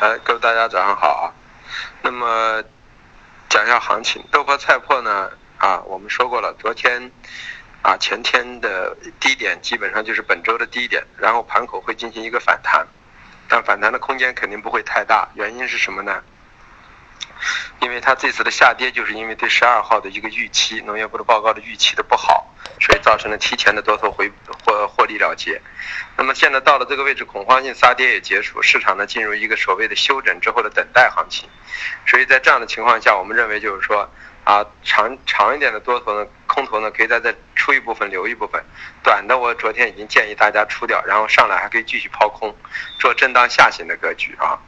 呃，各位大家早上好啊。那么讲一下行情，豆粕菜粕呢啊，我们说过了，昨天啊前天的低点基本上就是本周的低点，然后盘口会进行一个反弹，但反弹的空间肯定不会太大，原因是什么呢？因为它这次的下跌，就是因为对十二号的一个预期，农业部的报告的预期的不好，所以造成了提前的多头回获获利了结。那么现在到了这个位置，恐慌性杀跌也结束，市场呢进入一个所谓的休整之后的等待行情。所以在这样的情况下，我们认为就是说啊，长长一点的多头呢，空头呢可以再再出一部分留一部分，短的我昨天已经建议大家出掉，然后上来还可以继续抛空，做震荡下行的格局啊。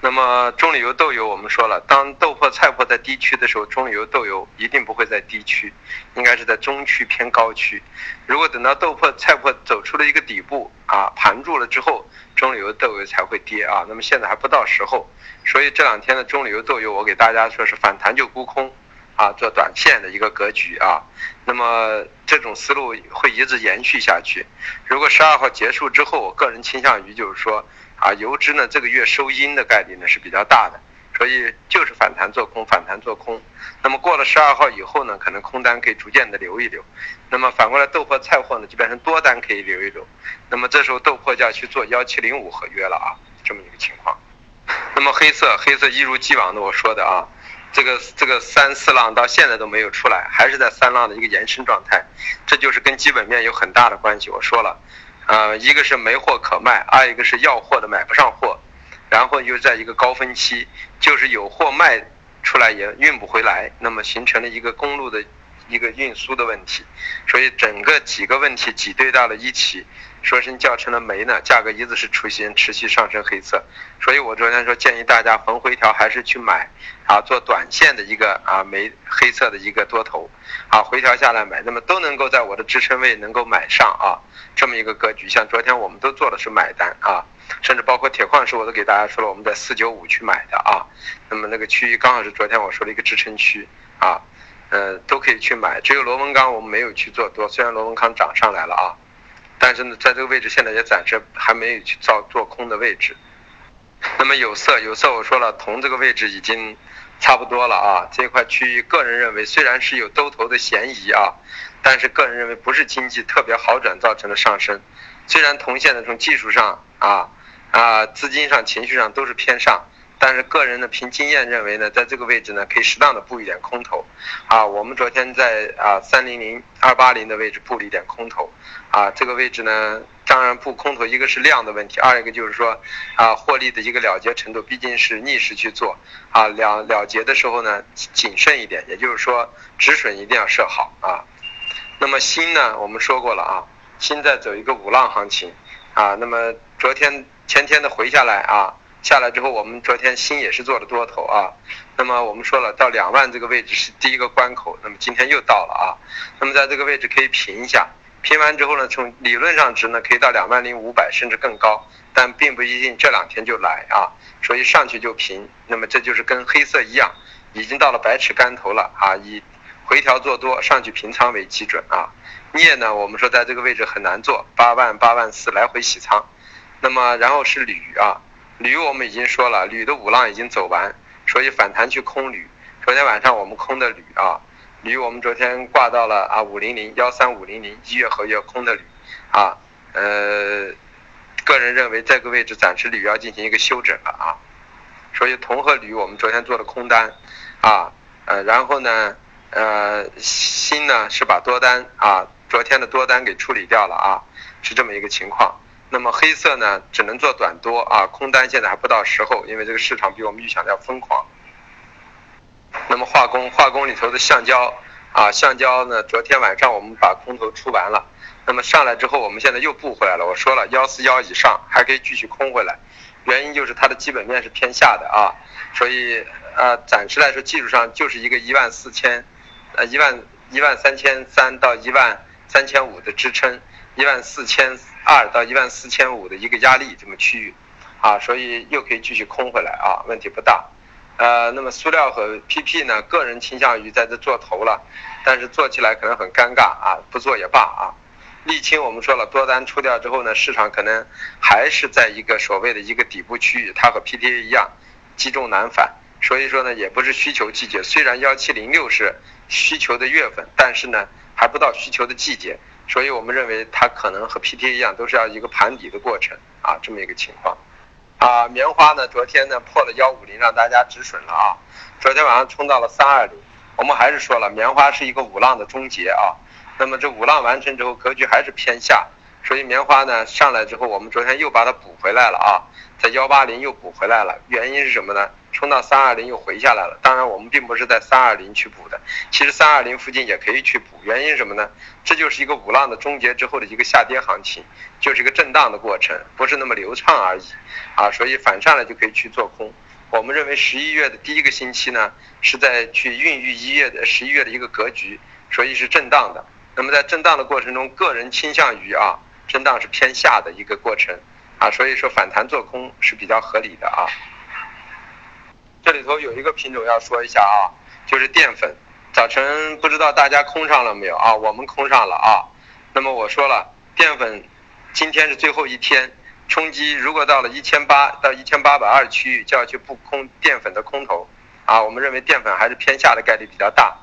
那么中榈油豆油，我们说了，当豆粕菜粕在低区的时候，中榈油豆油一定不会在低区，应该是在中区偏高区。如果等到豆粕菜粕走出了一个底部啊，盘住了之后，中榈油豆油才会跌啊。那么现在还不到时候，所以这两天的中榈油豆油，我给大家说是反弹就沽空啊，做短线的一个格局啊。那么这种思路会一直延续下去。如果十二号结束之后，我个人倾向于就是说。啊，油脂呢这个月收阴的概率呢是比较大的，所以就是反弹做空，反弹做空。那么过了十二号以后呢，可能空单可以逐渐的留一留。那么反过来豆粕菜货呢，就变成多单可以留一留。那么这时候豆粕就要去做幺七零五合约了啊，这么一个情况。那么黑色，黑色一如既往的我说的啊，这个这个三四浪到现在都没有出来，还是在三浪的一个延伸状态，这就是跟基本面有很大的关系。我说了。啊，一个是没货可卖，二一个是要货的买不上货，然后又在一个高峰期，就是有货卖出来也运不回来，那么形成了一个公路的一个运输的问题，所以整个几个问题挤兑到了一起，说是叫成了煤呢，价格一直是出新持续上升黑色，所以我昨天说建议大家逢回调还是去买，啊，做短线的一个啊煤黑色的一个多头，啊回调下来买，那么都能够在我的支撑位能够买上啊。这么一个格局，像昨天我们都做的是买单啊，甚至包括铁矿石，我都给大家说了，我们在四九五去买的啊。那么那个区域刚好是昨天我说的一个支撑区啊，呃，都可以去买。只有螺纹钢我们没有去做多，虽然螺纹钢涨上来了啊，但是呢，在这个位置现在也暂时还没有去造做空的位置。那么有色，有色我说了，铜这个位置已经差不多了啊，这块区域个人认为虽然是有兜头的嫌疑啊。但是个人认为不是经济特别好转造成的上升，虽然铜现在从技术上啊啊资金上情绪上都是偏上，但是个人呢凭经验认为呢，在这个位置呢可以适当的布一点空头，啊我们昨天在啊三零零二八零的位置布了一点空头，啊这个位置呢当然布空头一个是量的问题，二一个就是说啊获利的一个了结程度毕竟是逆势去做，啊了了结的时候呢谨慎一点，也就是说止损一定要设好啊。那么新呢？我们说过了啊，新在走一个五浪行情啊。那么昨天前天的回下来啊，下来之后，我们昨天锌也是做了多头啊。那么我们说了，到两万这个位置是第一个关口，那么今天又到了啊。那么在这个位置可以平一下，平完之后呢，从理论上值呢可以到两万零五百甚至更高，但并不一定这两天就来啊。所以上去就平，那么这就是跟黑色一样，已经到了百尺竿头了啊。以回调做多，上去平仓为基准啊。镍呢，我们说在这个位置很难做，八万八万四来回洗仓。那么然后是铝啊，铝我们已经说了，铝的五浪已经走完，所以反弹去空铝。昨天晚上我们空的铝啊，铝我们昨天挂到了啊五零零幺三五零零一月合约空的铝啊，呃，个人认为这个位置暂时铝要进行一个休整了啊。所以铜和铝我们昨天做的空单啊，呃，然后呢？呃，锌呢是把多单啊，昨天的多单给处理掉了啊，是这么一个情况。那么黑色呢，只能做短多啊，空单现在还不到时候，因为这个市场比我们预想的要疯狂。那么化工，化工里头的橡胶啊，橡胶呢，昨天晚上我们把空头出完了，那么上来之后，我们现在又布回来了。我说了，幺四幺以上还可以继续空回来，原因就是它的基本面是偏下的啊，所以呃，暂时来说技术上就是一个一万四千。呃，一万一万三千三到一万三千五的支撑，一万四千二到一万四千五的一个压力这么区域，啊，所以又可以继续空回来啊，问题不大。呃，那么塑料和 PP 呢，个人倾向于在这做头了，但是做起来可能很尴尬啊，不做也罢啊。沥青我们说了，多单出掉之后呢，市场可能还是在一个所谓的一个底部区域，它和 PTA 一样，积重难返。所以说呢，也不是需求季节。虽然幺七零六是需求的月份，但是呢，还不到需求的季节。所以我们认为它可能和 PT 一样，都是要一个盘底的过程啊，这么一个情况。啊，棉花呢，昨天呢破了幺五零，让大家止损了啊。昨天晚上冲到了三二零，我们还是说了，棉花是一个五浪的终结啊。那么这五浪完成之后，格局还是偏下，所以棉花呢上来之后，我们昨天又把它补回来了啊，在幺八零又补回来了。原因是什么呢？冲到三二零又回下来了。当然，我们并不是在三二零去补的，其实三二零附近也可以去补。原因是什么呢？这就是一个五浪的终结之后的一个下跌行情，就是一个震荡的过程，不是那么流畅而已啊。所以反上来就可以去做空。我们认为十一月的第一个星期呢，是在去孕育一月的十一月的一个格局，所以是震荡的。那么在震荡的过程中，个人倾向于啊，震荡是偏下的一个过程啊，所以说反弹做空是比较合理的啊。这里头有一个品种要说一下啊，就是淀粉。早晨不知道大家空上了没有啊？我们空上了啊。那么我说了，淀粉今天是最后一天冲击，如果到了一千八到一千八百二区域，就要去布空淀粉的空头啊。我们认为淀粉还是偏下的概率比较大。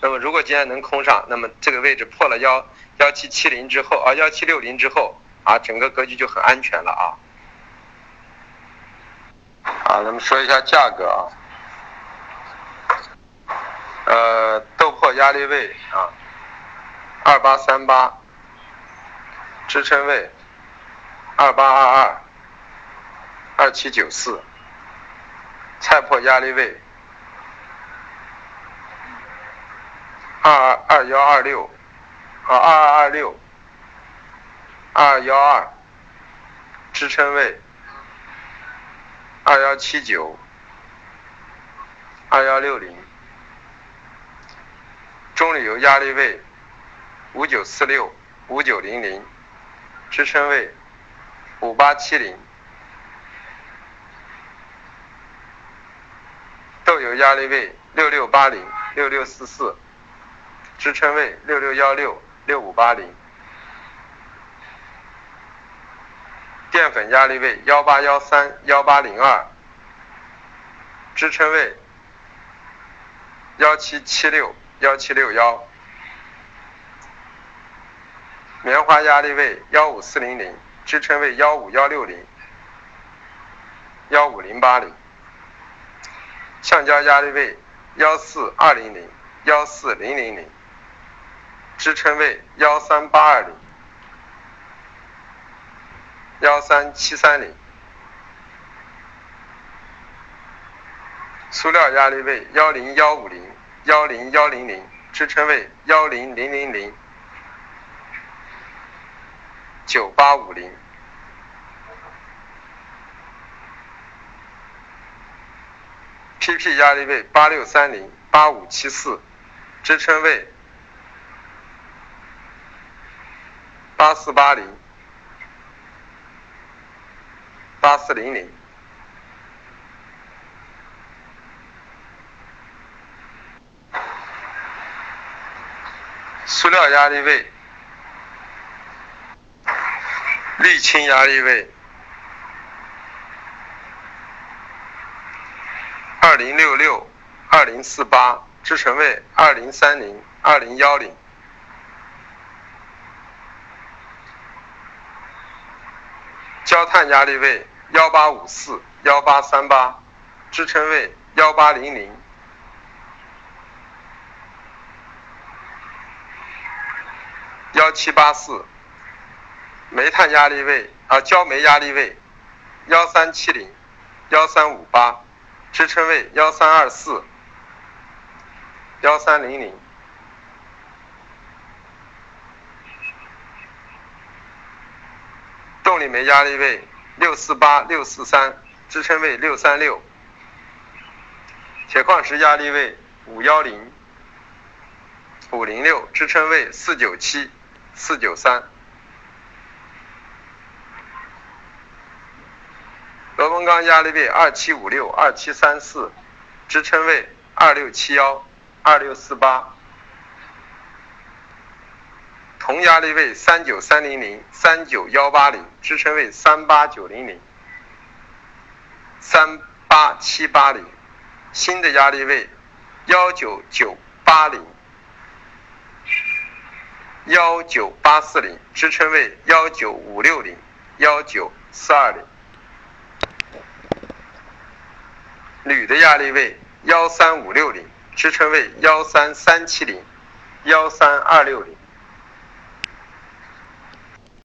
那么如果今天能空上，那么这个位置破了幺幺七七零之后啊，幺七六零之后啊，整个格局就很安全了啊。啊，咱们说一下价格啊，呃，豆粕压力位啊，二八三八，支撑位二八二二，二七九四，菜粕压力位。二二幺二六，啊二二二六，二幺二，支撑位二幺七九，二幺六零，中旅游压力位五九四六，五九零零，支撑位五八七零，豆油压力位六六八零，六六四四。支撑位六六幺六六五八零，淀粉压力位幺八幺三幺八零二，支撑位幺七七六幺七六幺，棉花压力位幺五四零零，支撑位幺五幺六零幺五零八零，橡胶压力位幺四二零零幺四零零零。支撑位幺三八二零，幺三七三零，塑料压力位幺零幺五零，幺零幺零零，支撑位幺零零零零，九八五零，PP 压力位八六三零，八五七四，支撑位。八四八零，八四零零，塑料压力位，沥青压力位，二零六六，二零四八，支撑位二零三零，二零幺零。焦炭压力位幺八五四幺八三八，支撑位幺八零零幺七八四，煤炭压力位啊焦煤压力位幺三七零幺三五八，支撑位幺三二四幺三零零。动力煤压力位六四八六四三，支撑位六三六。铁矿石压力位五幺零五零六，支撑位四九七四九三。螺纹钢压力位二七五六二七三四，支撑位二六七幺二六四八。同压力位三九三零零、三九幺八零，支撑位三八九零零、三八七八零，新的压力位幺九九八零、幺九八四零，支撑位幺九五六零、幺九四二零。铝的压力位幺三五六零，支撑位幺三三七零、幺三二六零。